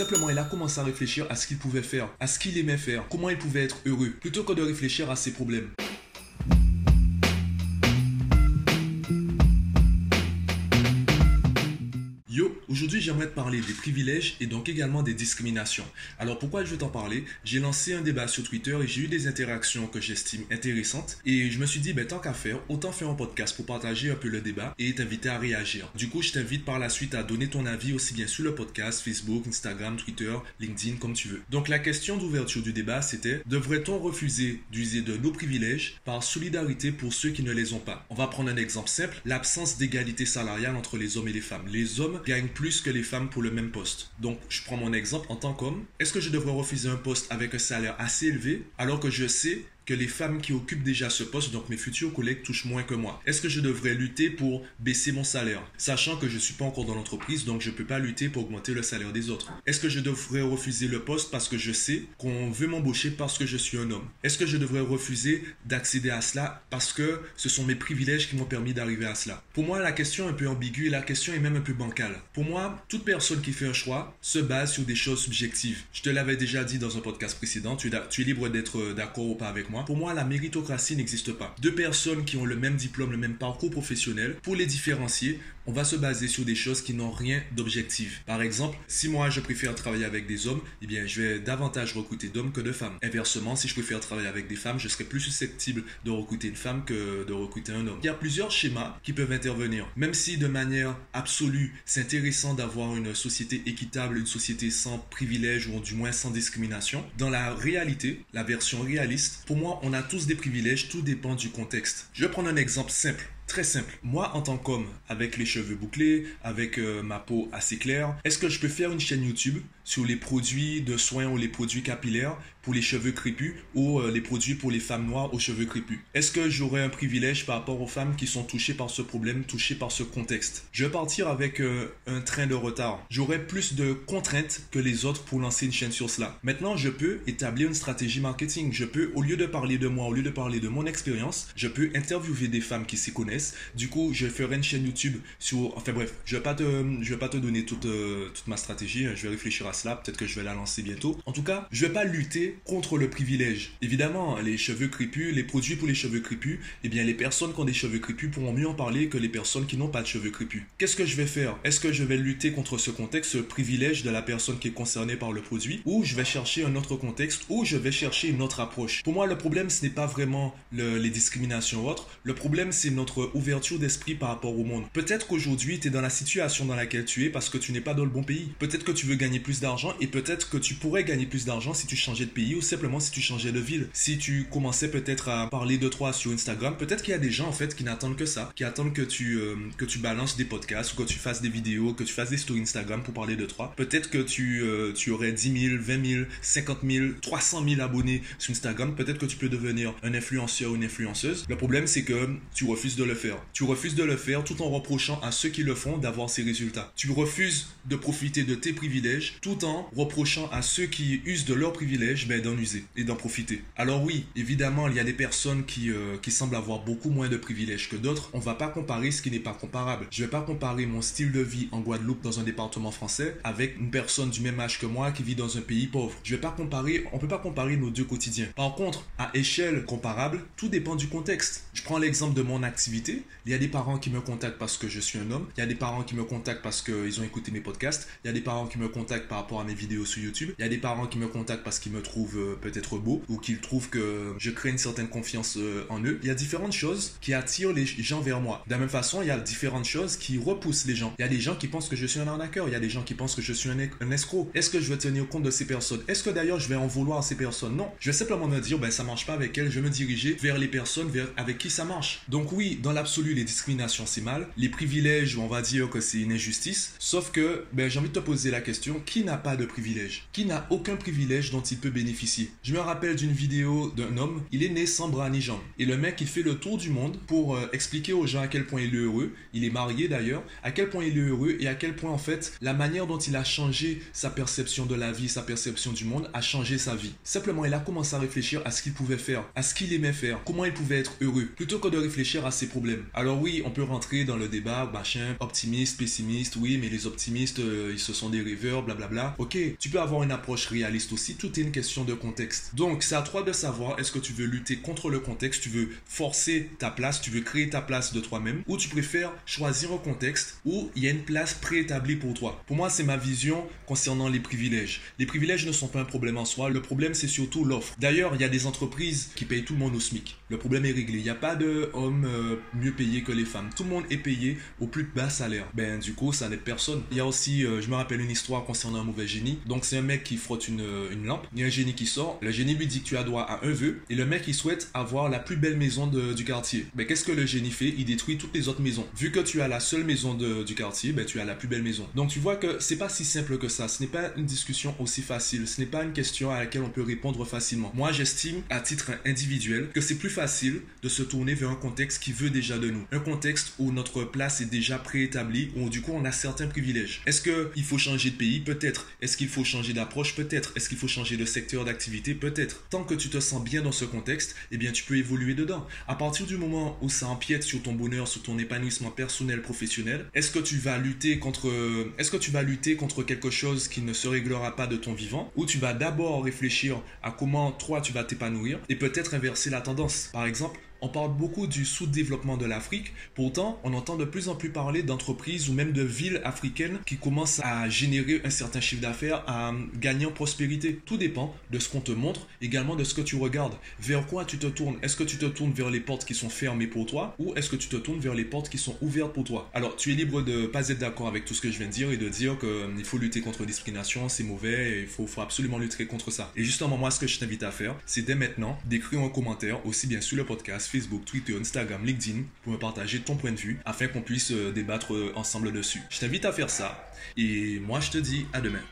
Simplement, il a commencé à réfléchir à ce qu'il pouvait faire, à ce qu'il aimait faire, comment il pouvait être heureux, plutôt que de réfléchir à ses problèmes. J'aimerais te parler des privilèges et donc également des discriminations. Alors pourquoi je veux t'en parler? J'ai lancé un débat sur Twitter et j'ai eu des interactions que j'estime intéressantes et je me suis dit, ben, tant qu'à faire, autant faire un podcast pour partager un peu le débat et t'inviter à réagir. Du coup, je t'invite par la suite à donner ton avis aussi bien sur le podcast, Facebook, Instagram, Twitter, LinkedIn, comme tu veux. Donc la question d'ouverture du débat, c'était, devrait-on refuser d'user de nos privilèges par solidarité pour ceux qui ne les ont pas? On va prendre un exemple simple, l'absence d'égalité salariale entre les hommes et les femmes. Les hommes gagnent plus que les femmes pour le même poste. Donc, je prends mon exemple en tant qu'homme. Est-ce que je devrais refuser un poste avec un salaire assez élevé alors que je sais que les femmes qui occupent déjà ce poste, donc mes futurs collègues, touchent moins que moi. Est-ce que je devrais lutter pour baisser mon salaire, sachant que je ne suis pas encore dans l'entreprise, donc je ne peux pas lutter pour augmenter le salaire des autres. Est-ce que je devrais refuser le poste parce que je sais qu'on veut m'embaucher parce que je suis un homme? Est-ce que je devrais refuser d'accéder à cela parce que ce sont mes privilèges qui m'ont permis d'arriver à cela? Pour moi, la question est un peu ambiguë et la question est même un peu bancale. Pour moi, toute personne qui fait un choix se base sur des choses subjectives. Je te l'avais déjà dit dans un podcast précédent, tu es libre d'être euh, d'accord ou pas avec moi pour moi, la méritocratie n'existe pas. Deux personnes qui ont le même diplôme, le même parcours professionnel, pour les différencier, on va se baser sur des choses qui n'ont rien d'objectif. Par exemple, si moi je préfère travailler avec des hommes, eh bien je vais davantage recruter d'hommes que de femmes. Inversement, si je préfère travailler avec des femmes, je serai plus susceptible de recruter une femme que de recruter un homme. Il y a plusieurs schémas qui peuvent intervenir. Même si de manière absolue, c'est intéressant d'avoir une société équitable, une société sans privilèges ou du moins sans discrimination, dans la réalité, la version réaliste, pour moi, on a tous des privilèges, tout dépend du contexte. Je vais prendre un exemple simple. Très simple. Moi, en tant qu'homme, avec les cheveux bouclés, avec euh, ma peau assez claire, est-ce que je peux faire une chaîne YouTube sur les produits de soins ou les produits capillaires pour les cheveux crépus ou euh, les produits pour les femmes noires aux cheveux crépus? Est-ce que j'aurai un privilège par rapport aux femmes qui sont touchées par ce problème, touchées par ce contexte? Je vais partir avec euh, un train de retard. J'aurai plus de contraintes que les autres pour lancer une chaîne sur cela. Maintenant, je peux établir une stratégie marketing. Je peux, au lieu de parler de moi, au lieu de parler de mon expérience, je peux interviewer des femmes qui s'y connaissent du coup, je ferai une chaîne YouTube sur. Enfin bref, je vais pas te, je vais pas te donner toute, euh, toute ma stratégie. Je vais réfléchir à cela. Peut-être que je vais la lancer bientôt. En tout cas, je vais pas lutter contre le privilège. Évidemment, les cheveux crépus, les produits pour les cheveux crépus, eh bien, les personnes qui ont des cheveux crépus pourront mieux en parler que les personnes qui n'ont pas de cheveux crépus. Qu'est-ce que je vais faire? Est-ce que je vais lutter contre ce contexte, ce privilège de la personne qui est concernée par le produit, ou je vais chercher un autre contexte, ou je vais chercher une autre approche? Pour moi, le problème, ce n'est pas vraiment les discriminations ou autres. Le problème, c'est notre ouverture d'esprit par rapport au monde. Peut-être qu'aujourd'hui, tu es dans la situation dans laquelle tu es parce que tu n'es pas dans le bon pays. Peut-être que tu veux gagner plus d'argent et peut-être que tu pourrais gagner plus d'argent si tu changeais de pays ou simplement si tu changeais de ville. Si tu commençais peut-être à parler de toi sur Instagram, peut-être qu'il y a des gens en fait qui n'attendent que ça, qui attendent que tu, euh, que tu balances des podcasts ou que tu fasses des vidéos, que tu fasses des stories Instagram pour parler de toi. Peut-être que tu, euh, tu aurais 10 000, 20 000, 50 000, 300 000 abonnés sur Instagram. Peut-être que tu peux devenir un influenceur ou une influenceuse. Le problème, c'est que tu refuses de le faire. Tu refuses de le faire tout en reprochant à ceux qui le font d'avoir ces résultats. Tu refuses de profiter de tes privilèges tout en reprochant à ceux qui usent de leurs privilèges ben, d'en user et d'en profiter. Alors oui, évidemment, il y a des personnes qui, euh, semblent avoir beaucoup moins de privilèges que d'autres. On va pas comparer ce qui n'est pas comparable. Je vais pas comparer mon style de vie en Guadeloupe dans un département français avec une personne du même âge que moi qui vit dans un pays pauvre. Je vais pas comparer, on peut pas comparer nos deux quotidiens. Par contre, à échelle comparable, tout dépend du contexte. Je prends l'exemple de mon activité. Il y a des parents qui me contactent parce que je suis un homme. Il y a des parents qui me contactent parce qu'ils ont écouté mes podcasts. Il y a des parents qui me contactent par rapport à mes vidéos sur YouTube. Il y a des parents qui me contactent parce qu'ils me trouvent euh, peut-être beau ou qu'ils trouvent que je crée une certaine confiance euh, en eux. Il y a différentes choses qui attirent les gens vers moi. De la même façon, il y a différentes choses qui repoussent les gens. Il y a des gens qui pensent que je suis un arnaqueur. Il y a des gens qui pensent que je suis un, escroc. Est-ce que je vais tenir compte de ces personnes? Est-ce que d'ailleurs je vais en vouloir à ces personnes? Non. Je vais simplement me dire, ben ça marche pas avec elles. Je vais me diriger vers les personnes avec qui ça marche. Donc oui, dans l'absolu, les discriminations c'est mal. Les privilèges, on va dire que c'est une injustice. Sauf que, ben, j'ai envie de te poser la question, qui n'a pas de privilège? Qui n'a aucun privilège dont il peut bénéficier? Je me rappelle d'une vidéo d'un homme, il est né sans bras ni jambes. Et le mec, il fait le tour du monde pour euh, expliquer aux gens à quel point il est heureux. Il est marié d'ailleurs. À quel point il est heureux et à quel point, en fait, la manière dont il a changé sa perception de la vie, sa perception du monde, a changé sa vie. Simplement, il a commencé à réfléchir à ce qu'il pouvait faire, à ce qu'il aimait faire, comment il pouvait être heureux, plutôt que de réfléchir à ses problèmes. Alors oui, on peut rentrer dans le débat, machin, optimiste, pessimiste, oui, mais les optimistes, euh, ils se sont des rêveurs, blablabla. ok, tu peux avoir une approche réaliste aussi, tout est une question de contexte. Donc c'est à toi de savoir est-ce que tu veux lutter contre le contexte, tu veux forcer ta place, tu veux créer ta place de toi-même, ou tu préfères choisir un contexte où il y a une place préétablie pour toi. Pour moi, c'est ma vision concernant les privilèges. Les privilèges ne sont pas un problème en soi, le problème c'est surtout l'offre. D'ailleurs, il y a des entreprises qui payent tout le monde au SMIC. Le problème est réglé. Il n'y a pas d'hommes euh, mieux payés que les femmes. Tout le monde est payé au plus bas salaire. Ben du coup, ça n'aide personne. Il y a aussi, euh, je me rappelle une histoire concernant un mauvais génie. Donc c'est un mec qui frotte une, euh, une lampe. Il y a un génie qui sort. Le génie lui dit tu as droit à un vœu. Et le mec il souhaite avoir la plus belle maison du quartier. Ben qu'est-ce que le génie fait? Il détruit toutes les autres maisons. Vu que tu as la seule maison du quartier, ben tu as la plus belle maison. Donc tu vois que c'est pas si simple que ça. Ce n'est pas une discussion aussi facile. Ce n'est pas une question à laquelle on peut répondre facilement. Moi j'estime à titre individuel que c'est plus facile de se tourner vers un contexte qui veut de nous. Un contexte où notre place est déjà préétablie, où du coup on a certains privilèges. Est-ce qu'il faut changer de pays? Peut-être. Est-ce qu'il faut changer d'approche? Peut-être. Est-ce qu'il faut changer de secteur d'activité? Peut-être. Tant que tu te sens bien dans ce contexte, eh bien tu peux évoluer dedans. À partir du moment où ça empiète sur ton bonheur, sur ton épanouissement personnel, professionnel, est-ce que tu vas lutter contre est-ce que tu vas lutter contre quelque chose qui ne se réglera pas de ton vivant? Ou tu vas d'abord réfléchir à comment toi tu vas t'épanouir et peut-être inverser la tendance. Par exemple, on parle beaucoup du sous-développement de l'Afrique. Pourtant, on entend de plus en plus parler d'entreprises ou même de villes africaines qui commencent à générer un certain chiffre d'affaires, à gagner en prospérité. Tout dépend de ce qu'on te montre, également de ce que tu regardes. Vers quoi tu te tournes? Est-ce que tu te tournes vers les portes qui sont fermées pour toi ou est-ce que tu te tournes vers les portes qui sont ouvertes pour toi? Alors, tu es libre de pas être d'accord avec tout ce que je viens de dire et de dire qu'il euh, faut lutter contre la discrimination, c'est mauvais il faut, faut absolument lutter contre ça. Et justement, moi, ce que je t'invite à faire, c'est dès maintenant d'écrire un commentaire aussi bien sur le podcast Facebook, Twitter, Instagram, LinkedIn pour me partager ton point de vue afin qu'on puisse euh, débattre euh, ensemble dessus. Je t'invite à faire ça et moi je te dis à demain.